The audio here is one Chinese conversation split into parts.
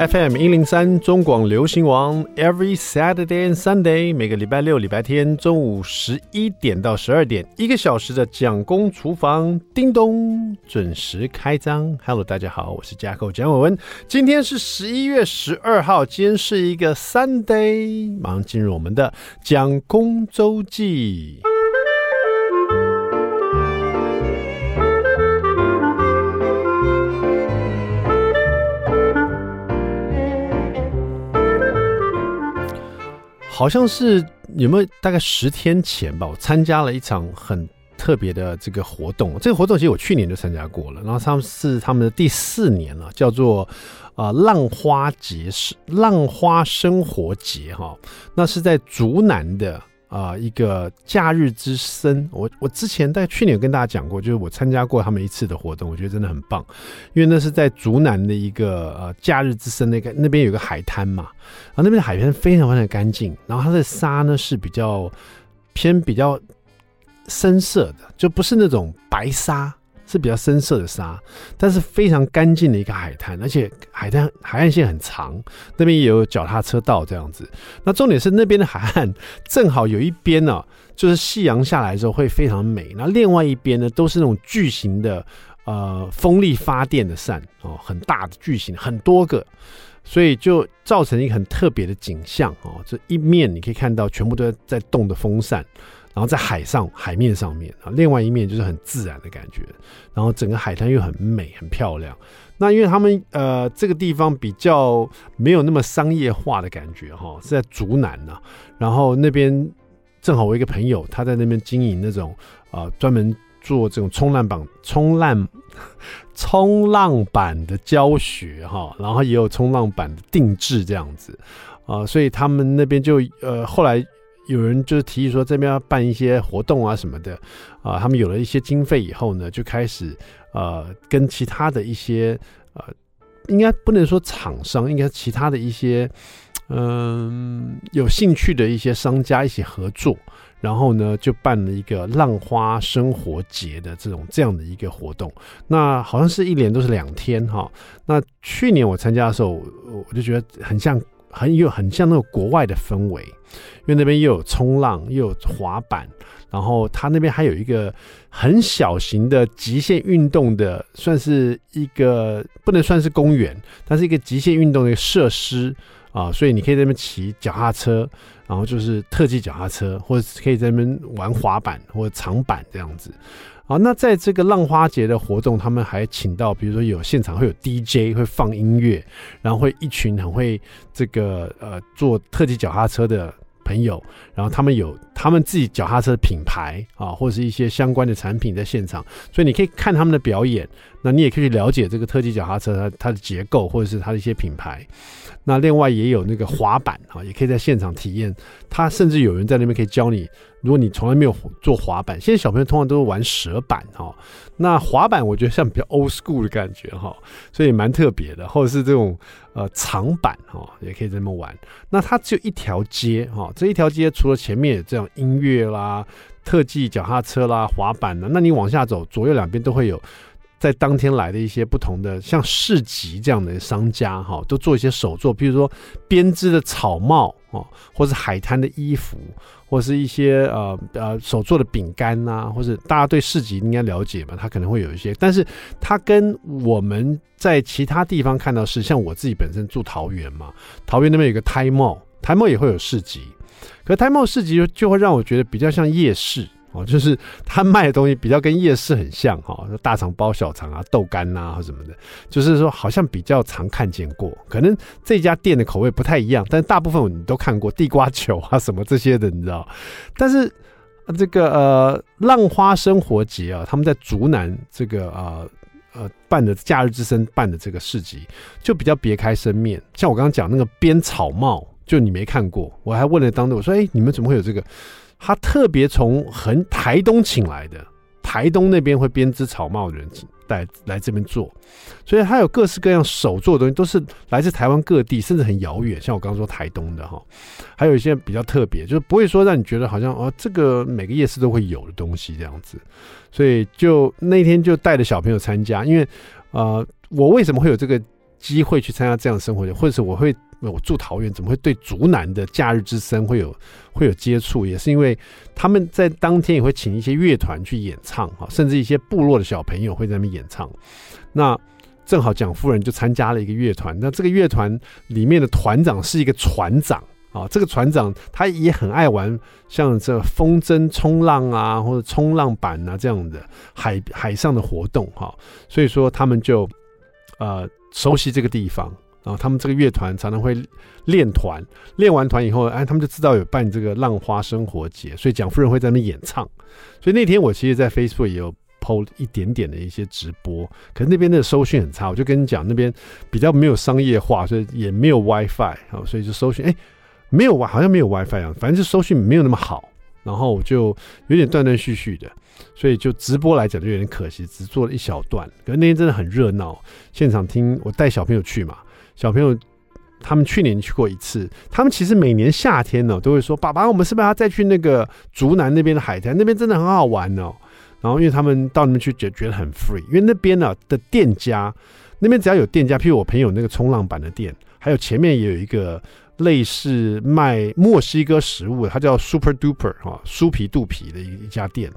FM 一零三中广流行王，Every Saturday and Sunday，每个礼拜六、礼拜天中午十一点到十二点，一个小时的蒋公厨房，叮咚准时开张。Hello，大家好，我是架构蒋伟文，今天是十一月十二号，今天是一个 Sunday，马上进入我们的蒋公周记。好像是有没有大概十天前吧，我参加了一场很特别的这个活动。这个活动其实我去年就参加过了，然后他们是他们的第四年了，叫做啊浪花节是浪花生活节哈，那是在竹南的。啊、一个假日之声，我我之前在去年跟大家讲过，就是我参加过他们一次的活动，我觉得真的很棒，因为那是在竹南的一个呃假日之声那个那边有个海滩嘛，然后那边的海滩非常非常干净，然后它的沙呢是比较偏比较深色的，就不是那种白沙。是比较深色的沙，但是非常干净的一个海滩，而且海滩海岸线很长，那边也有脚踏车道这样子。那重点是那边的海岸正好有一边呢、就是夕阳下来之后会非常美，那另外一边呢都是那种巨型的呃风力发电的扇哦，很大的巨型，很多个，所以就造成一个很特别的景象哦。这一面你可以看到全部都在动的风扇。然后在海上海面上面啊，另外一面就是很自然的感觉，然后整个海滩又很美很漂亮。那因为他们呃这个地方比较没有那么商业化的感觉哈，是在竹南呐、啊。然后那边正好我一个朋友他在那边经营那种啊、呃、专门做这种冲浪板冲浪冲浪板的教学哈，然后也有冲浪板的定制这样子啊、所以他们那边就呃后来。有人就是提议说这边要办一些活动啊什么的，啊、他们有了一些经费以后呢，就开始呃跟其他的一些呃，应该不能说厂商，应该其他的一些嗯、有兴趣的一些商家一起合作，然后呢就办了一个浪花生活节的这种这样的一个活动。那好像是一连都是两天哈。那去年我参加的时候，我就觉得很像。很有很像那种国外的氛围，因为那边又有冲浪，又有滑板，然后他那边还有一个很小型的极限运动的，算是一个不能算是公园，但是一个极限运动的设施啊，所以你可以在那边骑脚踏车，然后就是特技脚踏车，或者可以在那边玩滑板或者长板这样子。好，那在这个浪花节的活动，他们还请到，比如说有现场会有 DJ 会放音乐，然后会一群很会这个呃做特技脚踏车的朋友，然后他们有他们自己脚踏车的品牌啊，或是一些相关的产品在现场，所以你可以看他们的表演，那你也可以了解这个特技脚踏车它它的结构或者是它的一些品牌。那另外也有那个滑板啊，也可以在现场体验。他甚至有人在那边可以教你，如果你从来没有做滑板，现在小朋友通常都是玩蛇板哈。那滑板我觉得像比较 old school 的感觉哈，所以蛮特别的。或者是这种呃长板哈，也可以这么玩。那它只有一条街哈，这一条街除了前面有这样音乐啦、特技脚踏车啦、滑板呢，那你往下走，左右两边都会有。在当天来的一些不同的像市集这样的商家哈，都做一些手作，比如说编织的草帽啊，或是海滩的衣服，或是一些呃呃手做的饼干呐，或者大家对市集应该了解嘛，它可能会有一些，但是它跟我们在其他地方看到是，像我自己本身住桃园嘛，桃园那边有个台贸，台贸也会有市集，可台贸市集就就会让我觉得比较像夜市。哦，就是他卖的东西比较跟夜市很像哈，大肠包小肠啊、豆干呐什么的，就是说好像比较常看见过。可能这家店的口味不太一样，但大部分你都看过地瓜球啊什么这些的，你知道。但是这个呃浪花生活节啊，他们在竹南这个呃呃办的假日之声办的这个市集，就比较别开生面。像我刚刚讲那个编草帽，就你没看过，我还问了当地，我说：“哎，你们怎么会有这个？”他特别从很台东请来的，台东那边会编织草帽的人带来这边做，所以他有各式各样手做的东西，都是来自台湾各地，甚至很遥远。像我刚刚说台东的哈，还有一些比较特别，就是不会说让你觉得好像哦，这个每个夜市都会有的东西这样子。所以就那天就带着小朋友参加，因为呃，我为什么会有这个机会去参加这样的生活节，或者是我会我住桃园，怎么会对竹南的假日之声会有会有接触？也是因为他们在当天也会请一些乐团去演唱哈，甚至一些部落的小朋友会在那边演唱。那正好蒋夫人就参加了一个乐团，那这个乐团里面的团长是一个船长啊，这个船长他也很爱玩像这风筝冲浪啊，或者冲浪板啊这样的海海上的活动哈，所以说他们就呃熟悉这个地方，然后他们这个乐团常常会练团，练完团以后，哎，他们就知道有办这个浪花生活节，所以蒋夫人会在那演唱，所以那天我其实，在 Facebook 也有。PO 一点点的一些直播，可是那边的收讯很差。我就跟你讲，那边比较没有商业化，所以也没有 WiFi 啊，所以就收讯哎，没有好像没有 WiFi 啊，反正就收讯没有那么好。然后我就有点断断续续的，所以就直播来讲就有点可惜，只做了一小段。可是那天真的很热闹，现场听我带小朋友去嘛，小朋友他们去年去过一次，他们其实每年夏天呢都会说：“爸爸，我们是不是要再去那个竹南那边的海滩？那边真的很好玩哦。”然后，因为他们到那边去，觉觉得很 free，因为那边呢、的店家，那边只要有店家，譬如我朋友那个冲浪板的店，还有前面也有一个类似卖墨西哥食物，它叫 Super Duper 哈、哦，酥皮肚皮的一一家店。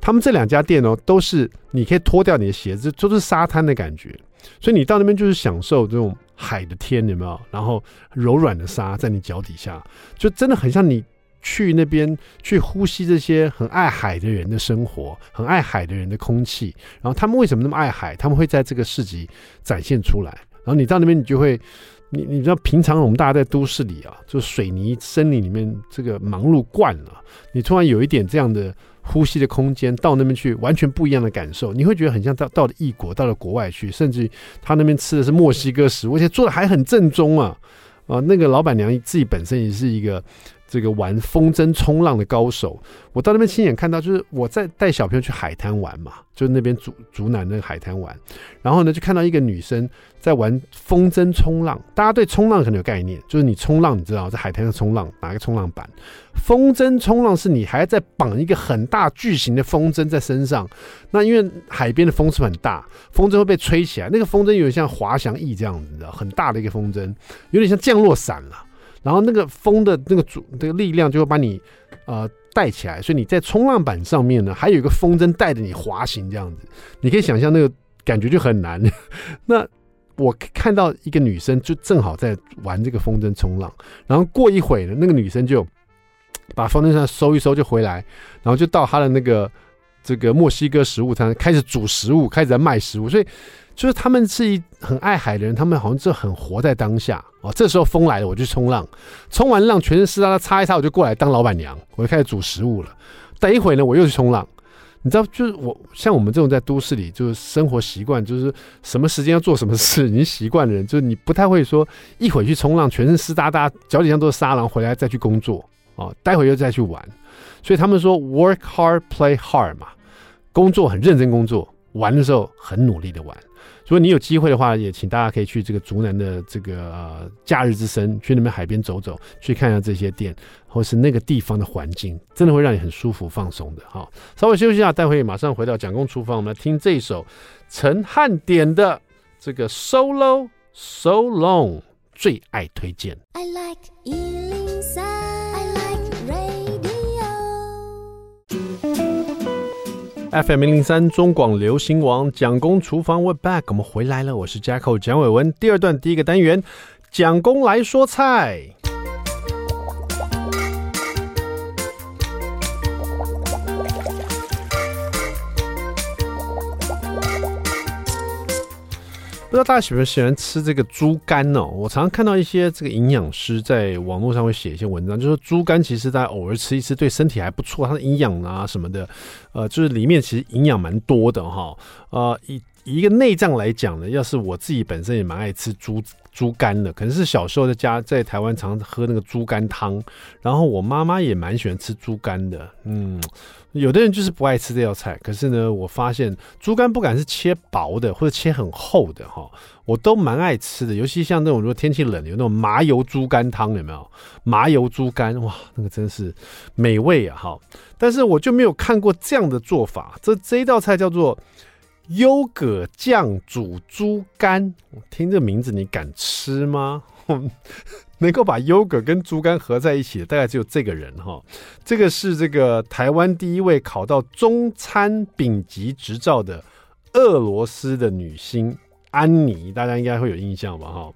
他们这两家店哦，都是你可以脱掉你的鞋子，就是沙滩的感觉，所以你到那边就是享受这种海的天，有没有？然后柔软的沙在你脚底下，就真的很像你。去那边去呼吸这些很爱海的人的生活，很爱海的人的空气。然后他们为什么那么爱海？他们会在这个市集展现出来。然后你到那边，你就会，你你知道，平常我们大家在都市里啊，就水泥森林里面这个忙碌惯了，你突然有一点这样的呼吸的空间，到那边去完全不一样的感受，你会觉得很像到到了异国，到了国外去，甚至他那边吃的是墨西哥食物，而且做的还很正宗啊啊！那个老板娘自己本身也是一个。这个玩风筝冲浪的高手，我到那边亲眼看到，就是我在带小朋友去海滩玩嘛，就是那边竹竹南那个海滩玩，然后呢就看到一个女生在玩风筝冲浪。大家对冲浪可能有概念，就是你冲浪，你知道在海滩上冲浪，拿个冲浪板。风筝冲浪是你还要再绑一个很大巨型的风筝在身上，那因为海边的风是很大，风筝会被吹起来，那个风筝有点像滑翔翼这样子，你知道，很大的一个风筝，有点像降落伞了。然后那个风的那个主这个力量就会把你呃带起来，所以你在冲浪板上面呢，还有一个风筝带着你滑行这样子，你可以想象那个感觉就很难。那我看到一个女生就正好在玩这个风筝冲浪，然后过一会呢，那个女生就把风筝上收一收就回来，然后就到她的那个这个墨西哥食物摊开始煮食物，开始在卖食物，所以。就是他们是一很爱海的人，他们好像就很活在当下哦。这时候风来了，我就冲浪，冲完浪全身湿哒哒，擦一擦，我就过来当老板娘，我就开始煮食物了。等一会呢，我又去冲浪。你知道，就是我像我们这种在都市里，就是生活习惯，就是什么时间要做什么事，已经习惯的人，就是你不太会说一会去冲浪，全身湿哒哒，脚底上都是沙，然后回来再去工作哦，待会又再去玩。所以他们说 work hard, play hard 嘛，工作很认真工作，玩的时候很努力的玩。如果你有机会的话，也请大家可以去这个竹南的这个呃假日之声，去那边海边走走，去看一下这些店，或是那个地方的环境，真的会让你很舒服放松的。好，稍微休息一下，待会马上回到蒋公厨房，我们来听这一首陈汉典的这个 Solo So Long，最爱推荐。I like FM 零零三中广流行王蒋公厨房 We're back，我们回来了，我是 Jacko 蒋伟文。第二段第一个单元，蒋公来说菜。不知道大家喜不喜欢吃这个猪肝哦？我常常看到一些这个营养师在网络上会写一些文章，就说猪肝其实大家偶尔吃一吃对身体还不错，它的营养啊什么的，呃，就是里面其实营养蛮多的哈。呃，一一个内脏来讲呢，要是我自己本身也蛮爱吃猪猪肝的，可能是小时候在家在台湾常常喝那个猪肝汤，然后我妈妈也蛮喜欢吃猪肝的，嗯。有的人就是不爱吃这道菜，可是呢，我发现猪肝不管是切薄的或者切很厚的哈，我都蛮爱吃的。尤其像那种如果天气冷，有那种麻油猪肝汤，有没有？麻油猪肝，哇，那个真是美味啊！哈，但是我就没有看过这样的做法。这这一道菜叫做优格酱煮猪肝，听这名字你敢吃吗？能够把优格跟猪肝合在一起的，大概只有这个人哈。这个是这个台湾第一位考到中餐丙级执照的俄罗斯的女星安妮，大家应该会有印象吧？哈，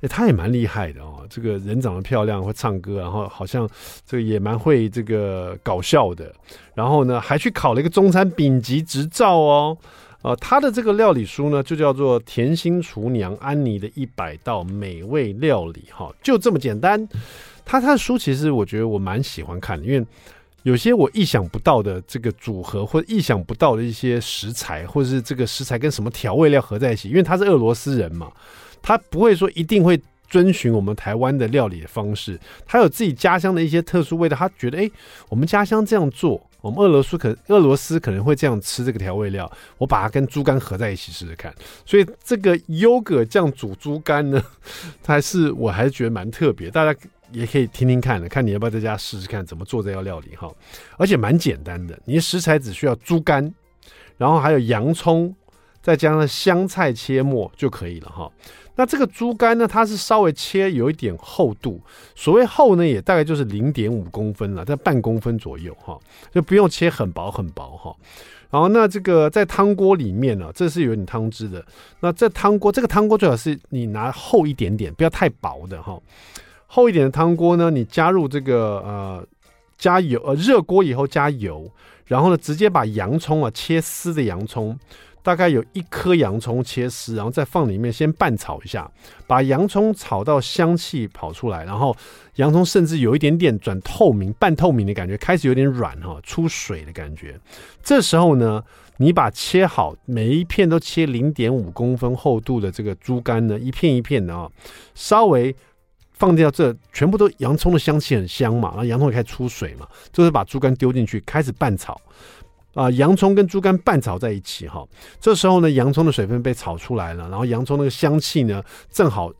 哎，她也蛮厉害的哦。这个人长得漂亮，会唱歌，然后好像这个也蛮会这个搞笑的。然后呢，还去考了一个中餐丙级执照哦。呃，他的这个料理书呢，就叫做《甜心厨娘安妮的一百道美味料理》哈，就这么简单。他他的书其实我觉得我蛮喜欢看的，因为有些我意想不到的这个组合，或者意想不到的一些食材，或者是这个食材跟什么调味料合在一起，因为他是俄罗斯人嘛，他不会说一定会遵循我们台湾的料理的方式，他有自己家乡的一些特殊味道，他觉得哎，我们家乡这样做。我们俄罗斯可俄罗斯可能会这样吃这个调味料，我把它跟猪肝合在一起试试看。所以这个优格酱煮猪肝呢，它还是我还是觉得蛮特别，大家也可以听听看的，看你要不要在家试试看怎么做这道料理哈。而且蛮简单的，你食材只需要猪肝，然后还有洋葱，再加上香菜切末就可以了哈。那这个猪肝呢，它是稍微切有一点厚度，所谓厚呢，也大概就是零点五公分了，在半公分左右哈，就不用切很薄很薄哈。然后那这个在汤锅里面呢，这是有点汤汁的。那这汤锅，这个汤锅最好是你拿厚一点点，不要太薄的哈。厚一点的汤锅呢，你加入这个呃加油呃热锅以后加油，然后呢直接把洋葱啊切丝的洋葱。大概有一颗洋葱切丝，然后再放里面先拌炒一下，把洋葱炒到香气跑出来，然后洋葱甚至有一点点转透明、半透明的感觉，开始有点软哈，出水的感觉。这时候呢，你把切好每一片都切零点五公分厚度的这个猪肝呢，一片一片的啊，稍微放掉这全部都洋葱的香气很香嘛，然后洋葱也开始出水嘛，就是把猪肝丢进去开始拌炒。啊，洋葱跟猪肝拌炒在一起哈，这时候呢，洋葱的水分被炒出来了，然后洋葱那个香气呢，正好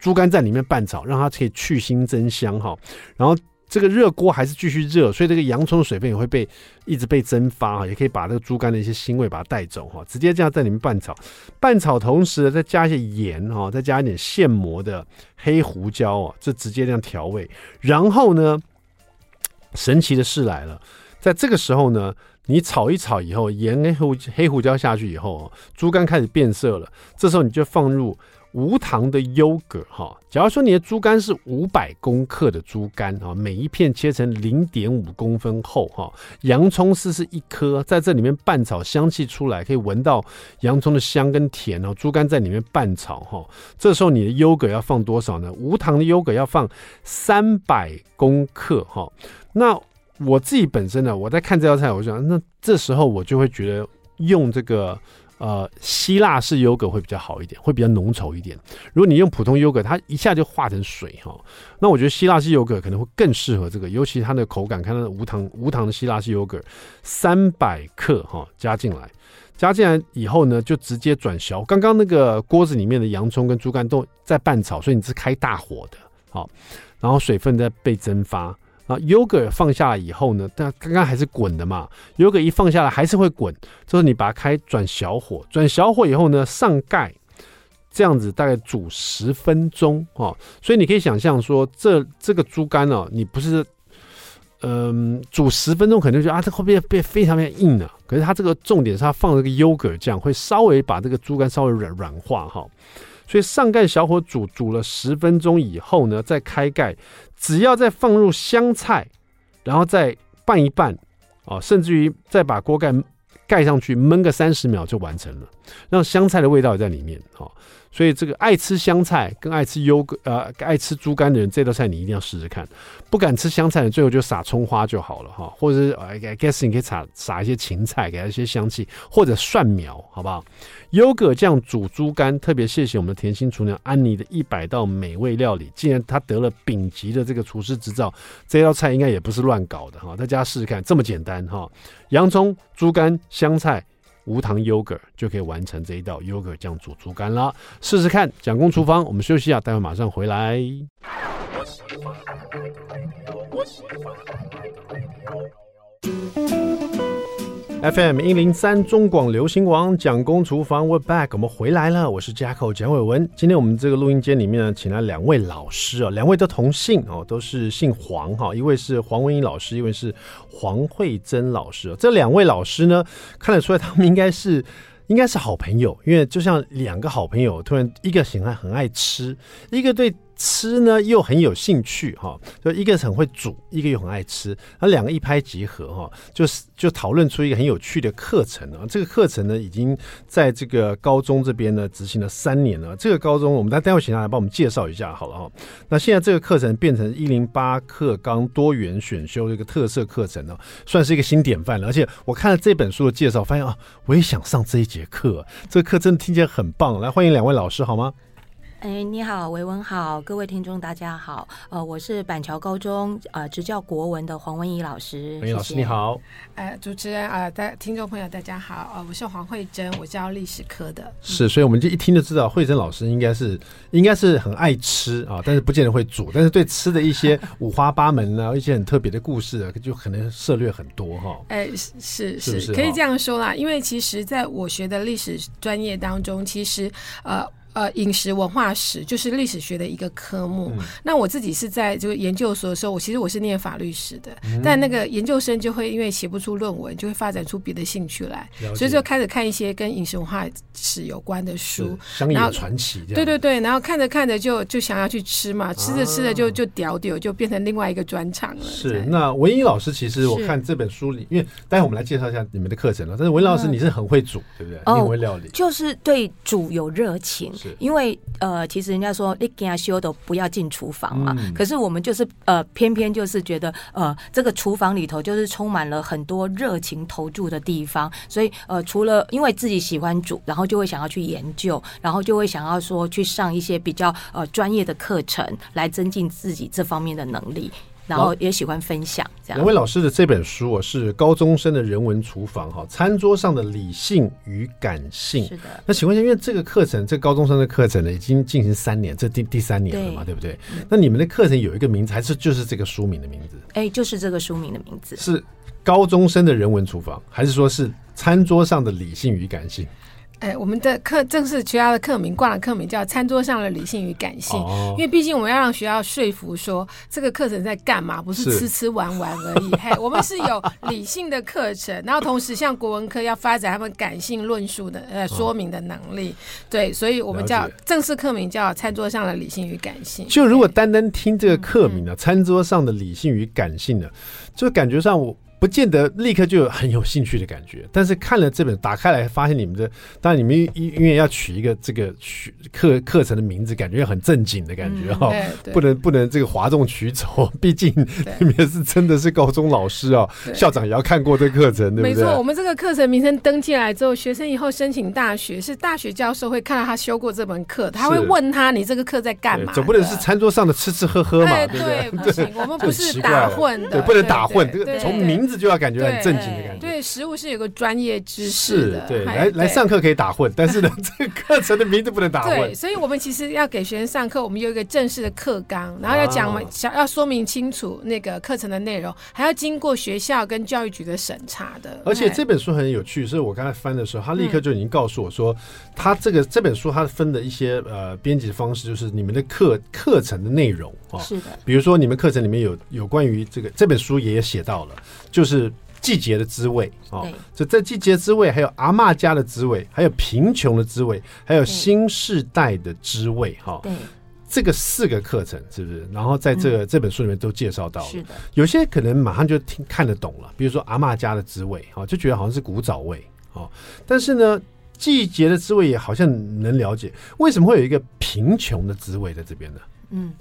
猪肝在里面拌炒，让它可以去腥增香哈。然后这个热锅还是继续热，所以这个洋葱的水分也会被一直被蒸发哈，也可以把这个猪肝的一些腥味把它带走哈。直接这样在里面拌炒，拌炒同时再加一些盐哈，再加一点现磨的黑胡椒哦，这直接这样调味。然后呢，神奇的事来了，在这个时候呢。你炒一炒以后，盐跟胡黑胡椒下去以后，猪肝开始变色了。这时候你就放入无糖的优格哈。假如说你的猪肝是五百公克的猪肝啊，每一片切成零点五公分厚哈。洋葱丝是一颗，在这里面拌炒，香气出来可以闻到洋葱的香跟甜哦。猪肝在里面拌炒哈，这时候你的优格要放多少呢？无糖的优格要放三百公克哈。那我自己本身呢，我在看这道菜，我就想，那这时候我就会觉得用这个呃希腊式优格会比较好一点，会比较浓稠一点。如果你用普通优格，它一下就化成水哈。那我觉得希腊式优格可能会更适合这个，尤其它的口感，看它的无糖无糖的希腊式优格，三百克哈加进来，加进来以后呢，就直接转小。刚刚那个锅子里面的洋葱跟猪肝都在拌炒，所以你是开大火的，好，然后水分在被蒸发。啊，优格放下来以后呢，但刚刚还是滚的嘛，优格一放下来还是会滚，就是你把它开转小火，转小火以后呢，上盖，这样子大概煮十分钟哦。所以你可以想象说，这这个猪肝哦，你不是，嗯、煮十分钟可能就啊，这后面变非常非常硬了。可是它这个重点是它放了个优格酱，会稍微把这个猪肝稍微软软化哈。所以上盖小火煮，煮了十分钟以后呢，再开盖，只要再放入香菜，然后再拌一拌，啊，甚至于再把锅盖盖上去焖个三十秒就完成了，让香菜的味道也在里面，哈。所以这个爱吃香菜跟爱吃优呃爱吃猪肝的人，这道菜你一定要试试看。不敢吃香菜的，最后就撒葱花就好了哈，或者是 I guess 你可以撒撒一些芹菜，给它一些香气，或者蒜苗，好不好？优格酱煮猪肝，特别谢谢我们的甜心厨娘安妮的一百道美味料理。既然她得了丙级的这个厨师执照，这道菜应该也不是乱搞的哈，大家试试看，这么简单哈，洋葱、猪肝、香菜。无糖 yogurt 就可以完成这一道 yogurt 酱煮猪肝啦，试试看。蒋公厨房，我们休息一下，待会马上回来。FM 一零三中广流行网蒋公厨房，We're back，我们回来了。我是 Jacko 蒋伟文。今天我们这个录音间里面呢，请来两位老师哦，两位都同姓哦，都是姓黄哈。一位是黄文英老师，一位是黄慧珍老师。这两位老师呢，看得出来他们应该是应该是好朋友，因为就像两个好朋友，突然一个喜欢很爱吃，一个对。吃呢又很有兴趣哈，就一个很会煮，一个又很爱吃，那两个一拍即合哈，就是就讨论出一个很有趣的课程啊。这个课程呢已经在这个高中这边呢执行了三年了。这个高中我们待待会请他来帮我们介绍一下好了哈。那现在这个课程变成一零八课纲多元选修的一个特色课程呢，算是一个新典范了。而且我看了这本书的介绍，发现啊，我也想上这一节课。这个课真的听起来很棒。来，欢迎两位老师好吗？哎，你好，维文好，各位听众大家好，呃，我是板桥高中呃执教国文的黄文怡老师。文怡老师你好，呃，主持人啊，大、呃、听众朋友大家好，呃，我是黄慧珍，我教历史科的。是，所以我们就一听就知道慧珍老师应该是应该是很爱吃啊，但是不见得会煮，但是对吃的一些 五花八门啊，一些很特别的故事啊，就可能涉略很多哈。哎，是是是，可以这样说啦，因为其实在我学的历史专业当中，其实呃。呃，饮食文化史就是历史学的一个科目。嗯、那我自己是在就是研究所的时候，我其实我是念法律史的，嗯、但那个研究生就会因为写不出论文，就会发展出别的兴趣来，所以就开始看一些跟饮食文化史有关的书，乡野传奇。对对对，然后看着看着就就想要去吃嘛，吃着吃着就就屌屌，就变成另外一个专场了。是，那文英老师其实我看这本书里，因为待会我们来介绍一下你们的课程了。但是文怡老师你是很会煮，嗯、对不对？你很会料理，就是对煮有热情。因为呃，其实人家说你给他修的不要进厨房嘛，嗯、可是我们就是呃，偏偏就是觉得呃，这个厨房里头就是充满了很多热情投注的地方，所以呃，除了因为自己喜欢煮，然后就会想要去研究，然后就会想要说去上一些比较呃专业的课程，来增进自己这方面的能力。然后也喜欢分享，这样。两位老师的这本书我，是高中生的人文厨房哈，餐桌上的理性与感性。是的。那请问一下，因为这个课程，这个高中生的课程呢，已经进行三年，这第第三年了嘛，对，对不对？嗯。那你们的课程有一个名字，还是就是这个书名的名字？哎，就是这个书名的名字。是高中生的人文厨房，还是说是餐桌上的理性与感性？哎，我们的课正式学校的课名挂了课名叫《餐桌上的理性与感性》，因为毕竟我们要让学校说服说这个课程在干嘛，不是吃吃玩玩而已。嘿，我们是有理性的课程，然后同时像国文科要发展他们感性论述的呃说明的能力。对，所以我们叫正式课名叫《餐桌上的理性与感性》。就如果单单听这个课名呢，《餐桌上的理性与感性》呢，就感觉上我。不见得立刻就有很有兴趣的感觉，但是看了这本打开来，发现你们的，当然你们因因为要取一个这个学课课程的名字，感觉很正经的感觉哈、嗯，不能不能这个哗众取宠，毕竟你们是真的是高中老师啊，校长也要看过这课程，对不对？没错，我们这个课程名称登记来之后，学生以后申请大学，是大学教授会看到他修过这门课，他会问他你这个课在干嘛？总不能是餐桌上的吃吃喝喝嘛，对不对？不行，我们不是 打混的，对，不能打混，这个从名。就要感觉很正经的感觉。对，食物是有个专业知识的。对，来来上课可以打混，但是呢，这个课程的名字不能打混。对，所以我们其实要给学生上课，我们有一个正式的课纲，然后要讲嘛，想要说明清楚那个课程的内容，还要经过学校跟教育局的审查的。而且这本书很有趣，所以我刚才翻的时候，他立刻就已经告诉我说，他这个这本书他分的一些呃编辑方式，就是你们的课课程的内容啊，是的，比如说你们课程里面有有关于这个这本书也写到了。就是季节的滋味啊，这在季节滋味，还有阿嬷家的滋味，还有贫穷的滋味，还有新世代的滋味哈。对，这个四个课程是不是？然后在这个、嗯、这本书里面都介绍到了。是的，有些可能马上就听看得懂了，比如说阿嬷家的滋味哈，就觉得好像是古早味啊。但是呢，季节的滋味也好像能了解，为什么会有一个贫穷的滋味在这边呢？嗯。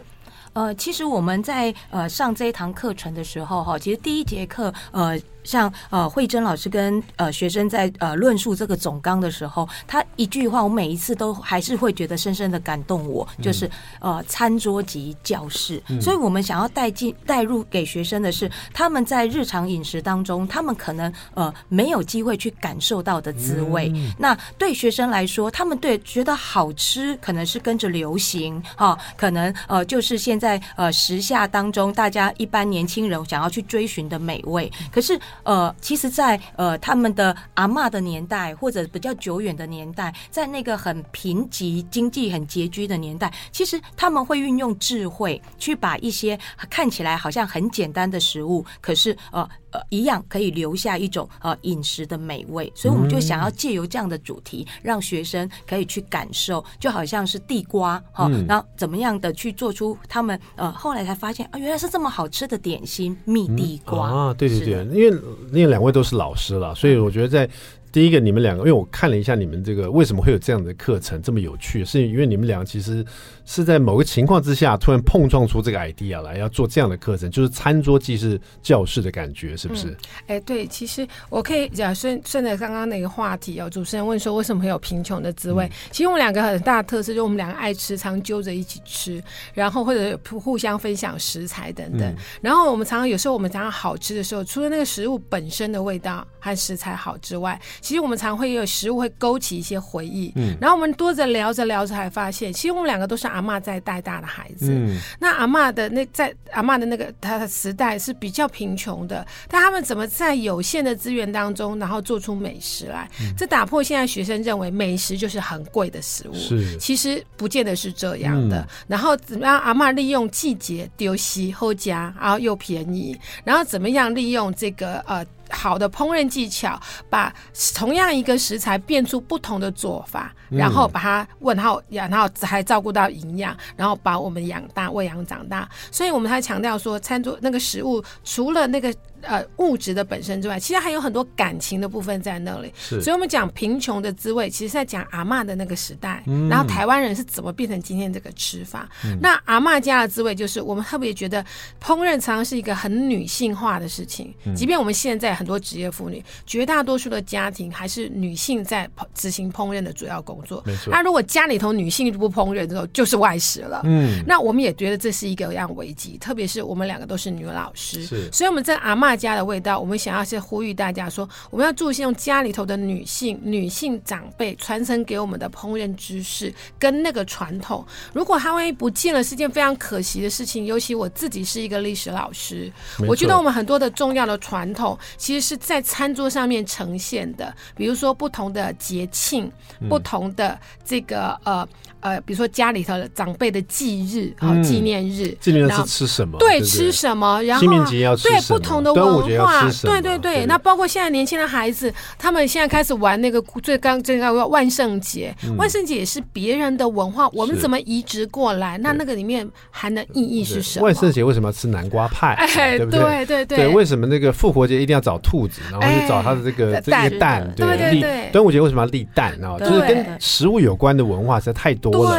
呃，其实我们在呃上这一堂课程的时候，哈，其实第一节课，呃。像呃慧珍老师跟呃学生在呃论述这个总纲的时候，他一句话，我每一次都还是会觉得深深的感动我，就是呃餐桌及教室，所以我们想要带进带入给学生的是他们在日常饮食当中，他们可能呃没有机会去感受到的滋味。那对学生来说，他们对觉得好吃，可能是跟着流行哈，可能呃就是现在呃时下当中大家一般年轻人想要去追寻的美味，可是。呃，其实在，呃他们的阿嬷的年代，或者比较久远的年代，在那个很贫瘠、经济很拮据的年代，其实他们会运用智慧去把一些看起来好像很简单的食物，可是呃。呃，一样可以留下一种呃饮食的美味，所以我们就想要借由这样的主题，让学生可以去感受，就好像是地瓜哈，然后怎么样的去做出他们呃后来才发现啊，原来是这么好吃的点心——蜜地瓜啊！对对对，因为因为两位都是老师了，所以我觉得在。第一个，你们两个，因为我看了一下你们这个为什么会有这样的课程这么有趣，是因为你们两个其实是在某个情况之下突然碰撞出这个 idea 来，要做这样的课程，就是餐桌既是教室的感觉，是不是？哎、嗯欸，对，其实我可以讲顺顺着刚刚那个话题哦，主持人问说为什么会有贫穷的滋味？嗯、其实我们两个很大的特色就是我们两个爱吃，常揪着一起吃，然后或者互相分享食材等等。嗯、然后我们常常有时候我们常常好吃的时候，除了那个食物本身的味道和食材好之外，其实我们常会有食物会勾起一些回忆，嗯，然后我们多着聊着聊着，还发现，其实我们两个都是阿嬷在带大的孩子，嗯，那阿嬷的那在阿嬷的那个她的时代是比较贫穷的，但他们怎么在有限的资源当中，然后做出美食来？嗯，这打破现在学生认为美食就是很贵的食物，是，其实不见得是这样的。嗯，然后怎么样？阿嬷利用季节丢西后加，然后又便宜，然后怎么样利用这个呃。好的烹饪技巧，把同样一个食材变出不同的做法，然后把它问号，然后还照顾到营养，然后把我们养大、喂养长大。所以我们还强调说，餐桌那个食物除了那个。呃，物质的本身之外，其实还有很多感情的部分在那里。是，所以我们讲贫穷的滋味，其实在讲阿嬷的那个时代，嗯、然后台湾人是怎么变成今天这个吃法。嗯、那阿嬷家的滋味，就是我们特别觉得烹饪常常是一个很女性化的事情。嗯、即便我们现在很多职业妇女，绝大多数的家庭还是女性在执行烹饪的主要工作。那如果家里头女性不烹饪的时候，就是外食了。嗯。那我们也觉得这是一个样危机，特别是我们两个都是女老师，是。所以我们在阿嬷。家的味道，我们想要是呼吁大家说，我们要注重用家里头的女性、女性长辈传承给我们的烹饪知识跟那个传统。如果它万一不见了，是件非常可惜的事情。尤其我自己是一个历史老师，我觉得我们很多的重要的传统，其实是在餐桌上面呈现的。比如说不同的节庆，不同的这个呃。呃，比如说家里头的长辈的忌日好，纪念日，纪念日是吃什么？对，吃什么？然后清明节要吃什么？对，不同的文化，对对对。那包括现在年轻的孩子，他们现在开始玩那个最刚最刚万圣节，万圣节也是别人的文化，我们怎么移植过来？那那个里面含的意义是什么？万圣节为什么要吃南瓜派？哎，对不对？对对对。为什么那个复活节一定要找兔子，然后去找他的这个这个蛋？对对对。端午节为什么要立蛋？然后就是跟食物有关的文化实在太多。多了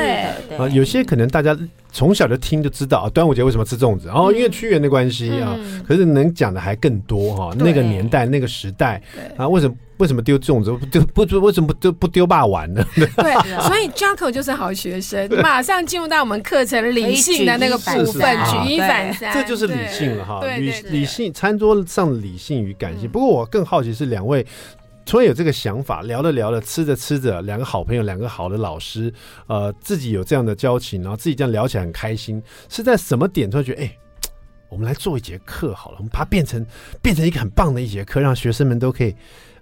对啊，有些可能大家从小就听就知道啊，端午节为什么吃粽子？然后因为屈原的关系啊，可是能讲的还更多哈。那个年代、那个时代啊，为什么为什么丢粽子？丢不不为什么不丢不丢霸丸呢？对，所以 Jaco 就是好学生，马上进入到我们课程理性的那个部分，举一反三，这就是理性了哈。理理性餐桌上的理性与感性。不过我更好奇是两位。突然有这个想法，聊着聊着，吃着吃着，两个好朋友，两个好的老师，呃，自己有这样的交情，然后自己这样聊起来很开心，是在什么点突然觉得，哎，我们来做一节课好了，我们把它变成变成一个很棒的一节课，让学生们都可以，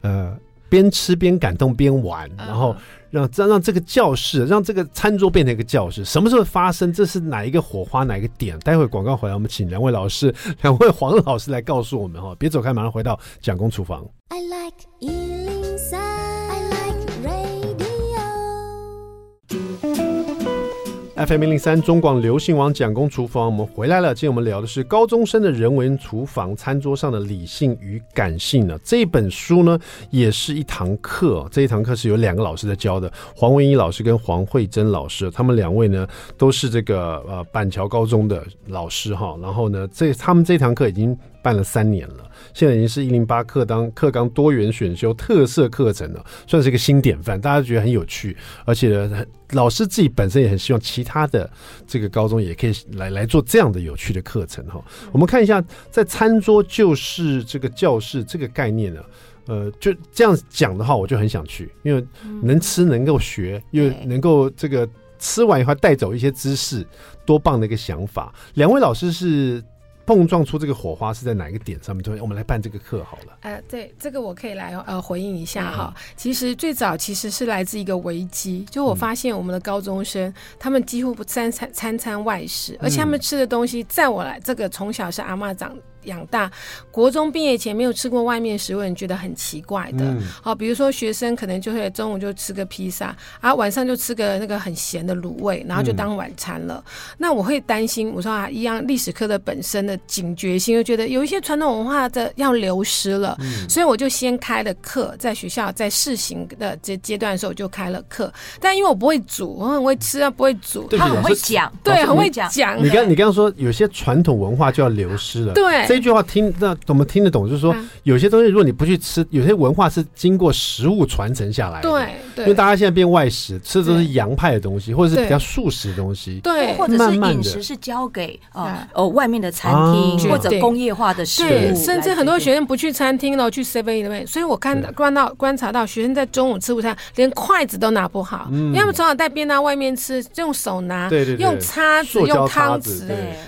呃。边吃边感动边玩，然后让让让这个教室，让这个餐桌变成一个教室。什么时候发生？这是哪一个火花？哪一个点？待会广告回来，我们请两位老师，两位黄老师来告诉我们哈。别走开，马上回到蒋公厨房。I like FM 零零三中广流行网蒋公厨房，我们回来了。今天我们聊的是高中生的人文厨房，餐桌上的理性与感性呢。这本书呢，也是一堂课。这一堂课是有两个老师在教的，黄文怡老师跟黄慧珍老师。他们两位呢，都是这个呃板桥高中的老师哈。然后呢，这他们这堂课已经办了三年了。现在已经是一零八课当课纲多元选修特色课程了，算是一个新典范，大家觉得很有趣，而且呢，老师自己本身也很希望其他的这个高中也可以来来做这样的有趣的课程哈。我们看一下，在餐桌就是这个教室这个概念呢，呃，就这样讲的话，我就很想去，因为能吃能够学，又能够这个吃完以后带走一些知识，多棒的一个想法。两位老师是。碰撞出这个火花是在哪一个点上面？就，我们来办这个课好了。呃，对，这个我可以来呃回应一下哈。嗯、其实最早其实是来自一个危机，就我发现我们的高中生、嗯、他们几乎不餐餐餐餐外食，而且他们吃的东西，在我来这个从小是阿妈长。养大，国中毕业前没有吃过外面食物，你觉得很奇怪的。好、嗯，比如说学生可能就会中午就吃个披萨，啊，晚上就吃个那个很咸的卤味，然后就当晚餐了。嗯、那我会担心，我说啊，一样历史课的本身的警觉性，又觉得有一些传统文化的要流失了，嗯、所以我就先开了课，在学校在试行的这阶段的时候就开了课。但因为我不会煮，我很会吃啊，不会煮，他很会讲，对，很会讲。你刚你刚刚说有些传统文化就要流失了，对。这句话听那怎么听得懂，就是说有些东西如果你不去吃，有些文化是经过食物传承下来的。对，对。因为大家现在变外食，吃的都是洋派的东西，或者是比较素食的东西。对，或者是饮食是交给呃呃外面的餐厅或者工业化的食物。甚至很多学生不去餐厅了，去 Seven Eleven。所以我看观到观察到，学生在中午吃午餐连筷子都拿不好，因为他们从小带便当外面吃，用手拿，对对对，用叉子，用汤匙，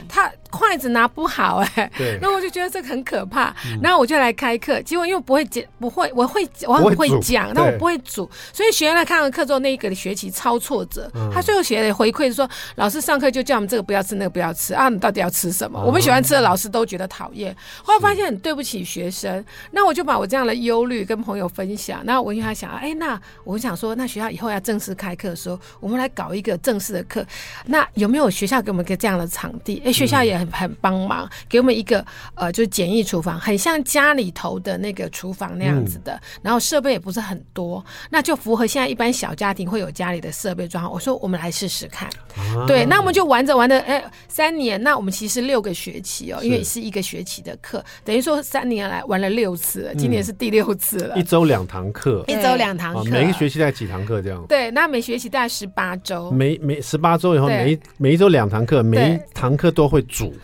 他。筷子拿不好哎、欸，对，那我就觉得这个很可怕。嗯、然后我就来开课，结果因为不会讲，不会，我会，我很会讲，但我不会煮，所以学员来看完课之后，那一个学期超挫折。嗯、他最后写的回馈是说，老师上课就叫我们这个不要吃，那个不要吃啊，你到底要吃什么？嗯、我们喜欢吃的老师都觉得讨厌。后来发现很对不起学生，那我就把我这样的忧虑跟朋友分享。那我就还想，哎、欸，那我想说，那学校以后要正式开课的时候，我们来搞一个正式的课。那有没有学校给我们一个这样的场地？哎、欸，学校也很。很帮忙，给我们一个呃，就是简易厨房，很像家里头的那个厨房那样子的，嗯、然后设备也不是很多，那就符合现在一般小家庭会有家里的设备装。我说我们来试试看，啊、对，那我们就玩着玩着，哎，三年，那我们其实六个学期哦，因为是。一个学期的课，等于说三年来玩了六次了，今年是第六次了，嗯、一周两堂课，一周两堂课，每一个学期大概几堂课这样？对，那每学期大概十八周，每每十八周以后，对。每一每一周两堂课，每一堂课都会煮。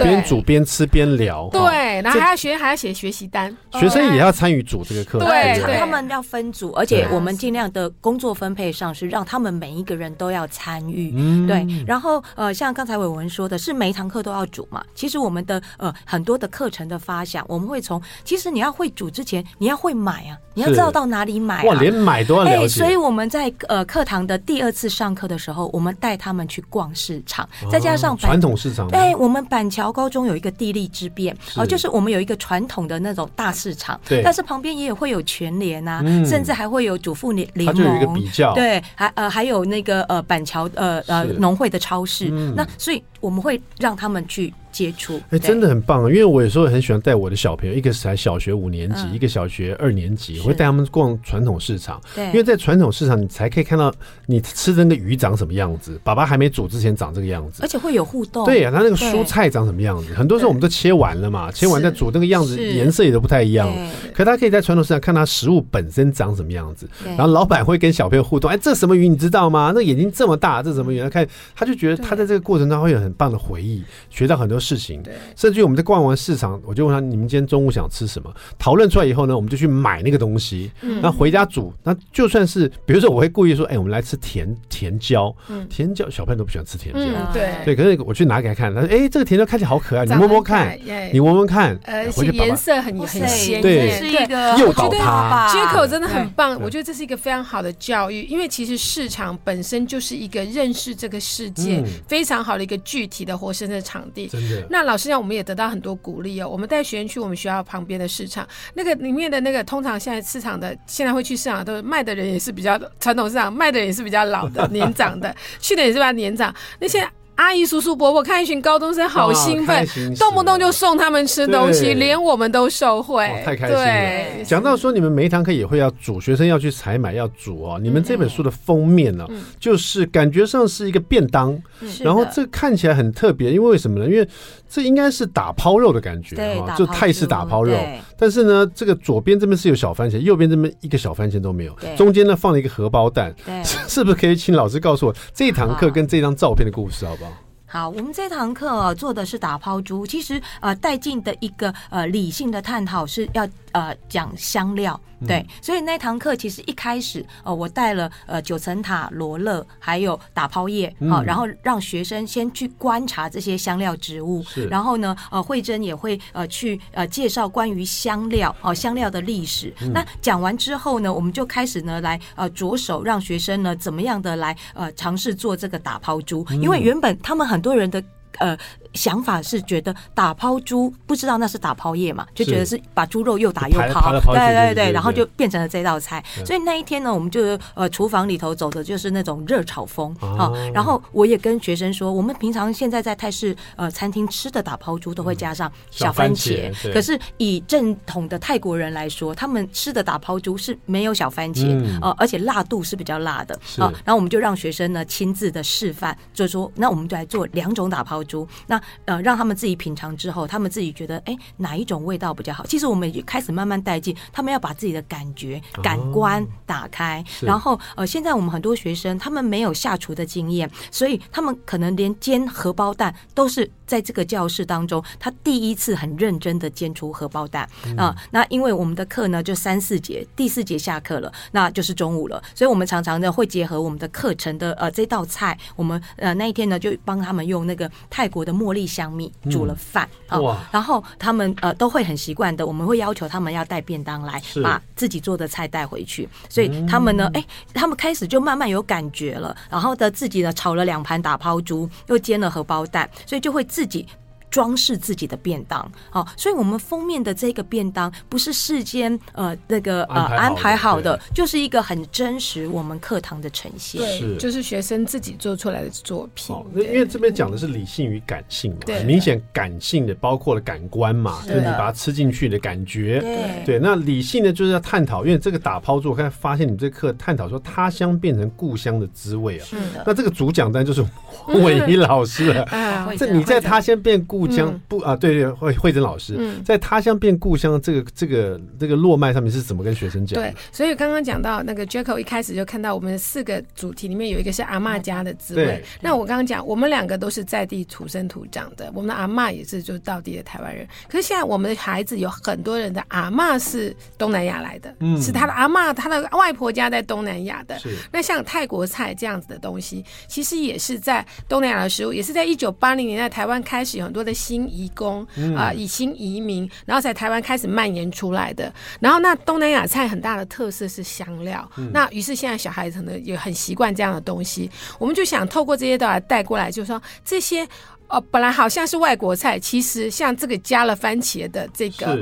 边煮边吃边聊，对，然后还要学，还要写学习单，学生也要参与煮这个课，对，他们要分组，而且我们尽量的工作分配上是让他们每一个人都要参与，对。然后呃，像刚才伟文说的是每一堂课都要煮嘛，其实我们的呃很多的课程的发想，我们会从其实你要会煮之前，你要会买啊，你要知道到哪里买，哇，连买都要了解。所以我们在呃课堂的第二次上课的时候，我们带他们去逛市场，再加上传统市场，对，我们板桥高中有一个。地利之便哦，就是我们有一个传统的那种大市场，对，但是旁边也有会有全联啊，甚至还会有主妇联联盟，对，还呃还有那个呃板桥呃呃农会的超市，那所以我们会让他们去。接触哎，真的很棒啊！因为我有时候很喜欢带我的小朋友，一个是才小学五年级，一个小学二年级，我会带他们逛传统市场。对，因为在传统市场，你才可以看到你吃的那个鱼长什么样子，爸爸还没煮之前长这个样子，而且会有互动。对呀，他那个蔬菜长什么样子，很多时候我们都切完了嘛，切完再煮那个样子，颜色也都不太一样。可他可以在传统市场看他食物本身长什么样子，然后老板会跟小朋友互动。哎，这什么鱼你知道吗？那眼睛这么大，这什么鱼？他看他就觉得他在这个过程当中会有很棒的回忆，学到很多事情。对。甚至于我们在逛完市场，我就问他：你们今天中午想吃什么？讨论出来以后呢，我们就去买那个东西，然后回家煮。那就算是，比如说，我会故意说：“哎，我们来吃甜甜椒。”甜椒小朋友都不喜欢吃甜椒，对对。可是我去拿给他看，他说：“哎，这个甜椒看起来好可爱，你摸摸看，你闻闻看。”而且颜色很很鲜艳，对，是一个诱导他。接口真的很棒，我觉得这是一个非常好的教育，因为其实市场本身就是一个认识这个世界非常好的一个具体的活生生的场地。那老师讲我们也得到。很多鼓励哦！我们带学员去我们学校旁边的市场，那个里面的那个，通常现在市场的现在会去市场，都卖的人也是比较传统市场，卖的人也是比较老的、年长的，去的也是比较年长那些。阿姨、叔叔、伯伯看一群高中生，好兴奋，动不动就送他们吃东西，连我们都受惠，太开心了。讲到说，你们每一堂课也会要煮，学生要去采买要煮哦。你们这本书的封面呢，就是感觉上是一个便当，然后这看起来很特别，因为为什么呢？因为这应该是打抛肉的感觉啊，就泰式打抛肉。但是呢，这个左边这边是有小番茄，右边这边一个小番茄都没有，中间呢放了一个荷包蛋。对 是不是可以请老师告诉我这一堂课跟这张照片的故事，好不好？好，我们这堂课、啊、做的是打抛猪，其实呃带进的一个呃理性的探讨是要呃讲香料，对，嗯、所以那堂课其实一开始呃我带了呃九层塔、罗勒还有打抛叶，好、嗯，然后让学生先去观察这些香料植物，是。然后呢呃慧珍也会呃去呃介绍关于香料哦、呃、香料的历史。嗯、那讲完之后呢，我们就开始呢来呃着手让学生呢怎么样的来呃尝试做这个打抛猪，因为原本他们很多人的呃。想法是觉得打抛猪不知道那是打抛叶嘛，就觉得是。把猪肉又打又抛，对对对，然后就变成了这道菜。所以那一天呢，我们就呃厨房里头走的就是那种热炒风啊。然后我也跟学生说，我们平常现在在泰式呃餐厅吃的打抛猪都会加上小番茄，可是以正统的泰国人来说，他们吃的打抛猪是没有小番茄呃，而且辣度是比较辣的啊。然后我们就让学生呢亲自的示范，就是说那我们就来做两种打抛猪。那。呃，让他们自己品尝之后，他们自己觉得，哎，哪一种味道比较好？其实我们也开始慢慢带进，他们要把自己的感觉、感官打开。哦、然后，呃，现在我们很多学生，他们没有下厨的经验，所以他们可能连煎荷包蛋都是在这个教室当中，他第一次很认真的煎出荷包蛋。啊。那因为我们的课呢，就三四节，第四节下课了，那就是中午了，所以我们常常呢会结合我们的课程的呃这道菜，我们呃那一天呢就帮他们用那个泰国的茉莉香米煮了饭啊，然后他们呃都会很习惯的，我们会要求他们要带便当来，把自己做的菜带回去，所以他们呢，哎，他们开始就慢慢有感觉了，然后的自己呢炒了两盘打抛猪，又煎了荷包蛋，所以就会自自己装饰自己的便当，好，所以我们封面的这个便当不是事先呃那个呃安排好的，就是一个很真实我们课堂的呈现，对，就是学生自己做出来的作品。那因为这边讲的是理性与感性嘛，很明显感性的包括了感官嘛，就是你把它吃进去的感觉，对，那理性的就是要探讨，因为这个打抛猪，我刚才发现你这课探讨说他乡变成故乡的滋味啊，是的。那这个主讲单就是 黄玮仪老师了，这你在他乡变故。故乡不啊，对对，慧慧珍老师在他乡变故乡这个这个这个落脉上面是怎么跟学生讲？对，所以刚刚讲到那个 Jacko 一开始就看到我们四个主题里面有一个是阿嬷家的滋味。那我刚刚讲，我们两个都是在地土生土长的，我们的阿嬷也是就是到地的台湾人。可是现在我们的孩子有很多人的阿嬷是东南亚来的，嗯，是他的阿嬷，他的外婆家在东南亚的。是。那像泰国菜这样子的东西，其实也是在东南亚的食物，也是在一九八零年代台湾开始有很多的。新移工啊，以新移民，然后在台湾开始蔓延出来的。然后那东南亚菜很大的特色是香料，那于是现在小孩子可能也很习惯这样的东西。我们就想透过这些都来带过来，就是说这些哦，本来好像是外国菜，其实像这个加了番茄的这个。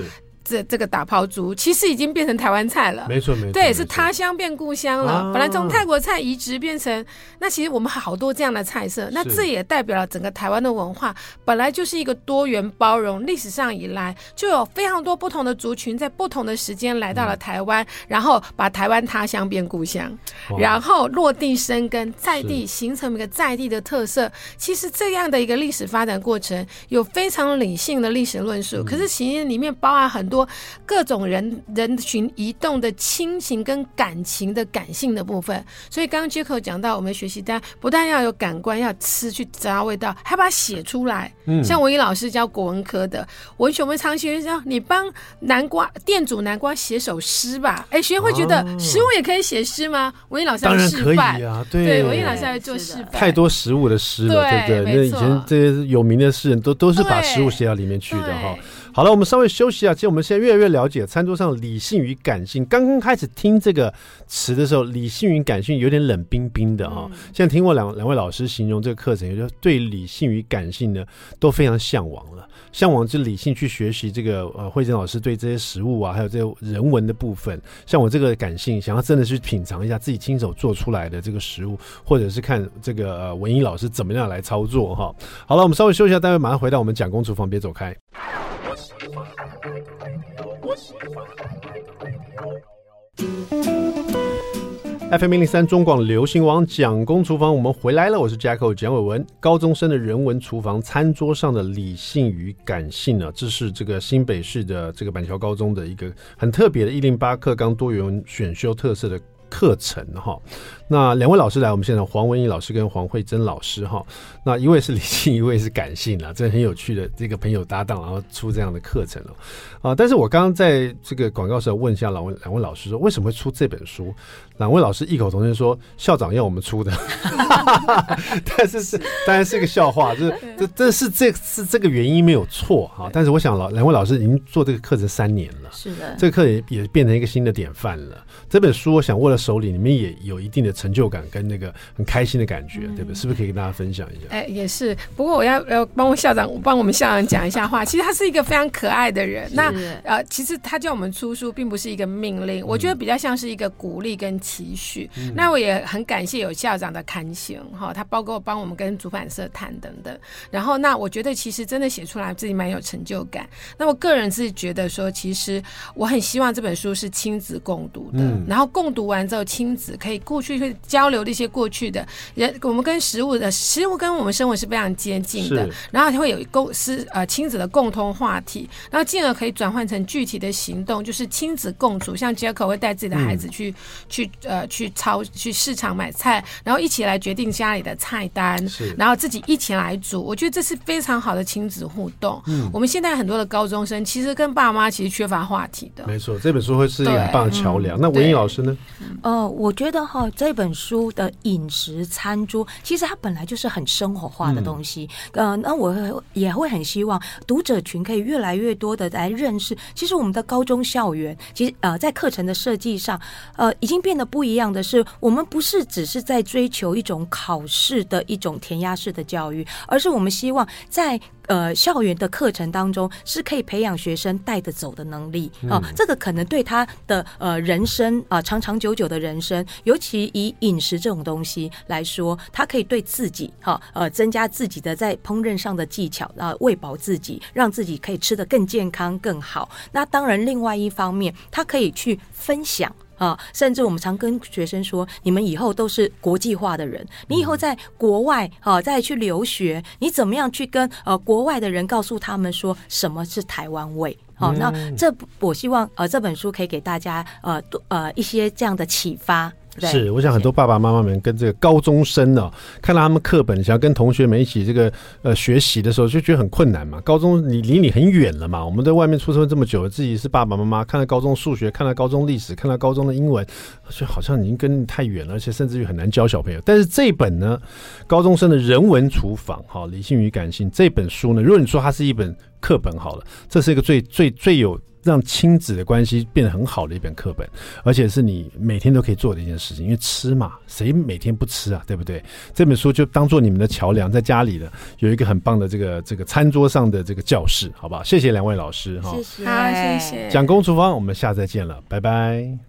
这这个打抛猪其实已经变成台湾菜了，没错没错，对，是他乡变故乡了。啊、本来从泰国菜移植变成，那其实我们好多这样的菜色，那这也代表了整个台湾的文化本来就是一个多元包容，历史上以来就有非常多不同的族群在不同的时间来到了台湾，嗯、然后把台湾他乡变故乡，然后落地生根，在地形成一个在地的特色。其实这样的一个历史发展过程有非常理性的历史论述，嗯、可是其实里面包含很多。各种人人群移动的亲情跟感情的感性的部分，所以刚刚 Jacko 讲到，我们学习单不但要有感官，要吃去找味道，还把它写出来。嗯，像文艺老师教国文科的文学，我们常学生你帮南瓜店主南瓜写首诗吧。哎，学生会觉得食物也可以写诗吗？文艺老师要示范啊，对，文艺老师要做示范。太多食物的诗了，对不对？那以前这些有名的诗人都都是把食物写到里面去的哈。好了，我们稍微休息啊。其实我们现在越来越了解餐桌上理性与感性。刚刚开始听这个词的时候，理性与感性有点冷冰冰的哈。现在听过两两位老师形容这个课程，也就对理性与感性呢都非常向往了，向往就理性去学习这个呃慧珍老师对这些食物啊，还有这个人文的部分。像我这个感性，想要真的去品尝一下自己亲手做出来的这个食物，或者是看这个呃文英老师怎么样来操作哈。好了，我们稍微休息一下，待会马上回到我们蒋公厨房，别走开。FM 零零三中广流行王蒋公厨房，我们回来了，我是 Jacko 蒋伟文。高中生的人文厨房，餐桌上的理性与感性呢？这是这个新北市的这个板桥高中的一个很特别的“一零八课纲多元选修特色”的课程哈。那两位老师来我们现场，黄文英老师跟黄慧珍老师哈。那一位是理性，一位是感性啊，这很有趣的这个朋友搭档，然后出这样的课程了啊。但是我刚刚在这个广告时候问一下两位两位老师说，为什么会出这本书？两位老师异口同声说，校长要我们出的。但是是当然是一个笑话，就是这这是这是这个原因没有错哈。但是我想老两位老师已经做这个课程三年了，是的，这个课也也变成一个新的典范了。这本书我想握在手里，你们也有一定的成就感跟那个很开心的感觉，对不对？是不是可以跟大家分享一下？哎，也是。不过我要要帮我校长，帮我们校长讲一下话。其实他是一个非常可爱的人。那呃，其实他叫我们出书，并不是一个命令，我觉得比较像是一个鼓励跟期许。嗯、那我也很感谢有校长的刊行哈，他包括帮我们跟出版社谈等等。然后那我觉得其实真的写出来自己蛮有成就感。那我个人是觉得说，其实我很希望这本书是亲子共读的，嗯、然后共读完之后，亲子可以过去去交流的一些过去的人，我们跟食物的食物跟我们生活是非常接近的，然后它会有共是呃亲子的共通话题，然后进而可以转换成具体的行动，就是亲子共处。像杰克会带自己的孩子去、嗯、去呃去超去市场买菜，然后一起来决定家里的菜单，是然后自己一起来煮。我觉得这是非常好的亲子互动。嗯，我们现在很多的高中生其实跟爸妈其实缺乏话题的。没错，这本书会是一个很棒的桥梁。嗯、那文英老师呢？呃，我觉得哈这本本书的饮食餐桌其实它本来就是很生活化的东西。嗯、呃，那我也会很希望读者群可以越来越多的来认识，其实我们的高中校园，其实呃在课程的设计上，呃已经变得不一样的是，我们不是只是在追求一种考试的一种填鸭式的教育，而是我们希望在。呃，校园的课程当中是可以培养学生带得走的能力啊，这个可能对他的呃人生啊，长长久久的人生，尤其以饮食这种东西来说，他可以对自己哈呃增加自己的在烹饪上的技巧啊，喂饱自己，让自己可以吃得更健康更好。那当然，另外一方面，他可以去分享。啊，甚至我们常跟学生说，你们以后都是国际化的人。你以后在国外啊，再去留学，你怎么样去跟呃国外的人告诉他们说什么是台湾味？好，那这我希望呃这本书可以给大家呃多呃一些这样的启发。是，我想很多爸爸妈妈们跟这个高中生呢、看到他们课本想要跟同学们一起这个呃学习的时候，就觉得很困难嘛。高中你离你很远了嘛，我们在外面出生这么久，自己是爸爸妈妈，看到高中数学，看到高中历史，看到高中的英文，就好像已经跟太远了，而且甚至于很难教小朋友。但是这本呢，高中生的人文厨房，哈，理性与感性这本书呢，如果你说它是一本课本好了，这是一个最最最有。让亲子的关系变得很好的一本课本，而且是你每天都可以做的一件事情。因为吃嘛，谁每天不吃啊？对不对？这本书就当做你们的桥梁，在家里的有一个很棒的这个这个餐桌上的这个教室，好不好？谢谢两位老师哈，谢谢，好，谢谢。蒋公厨房，我们下次再见了，拜拜。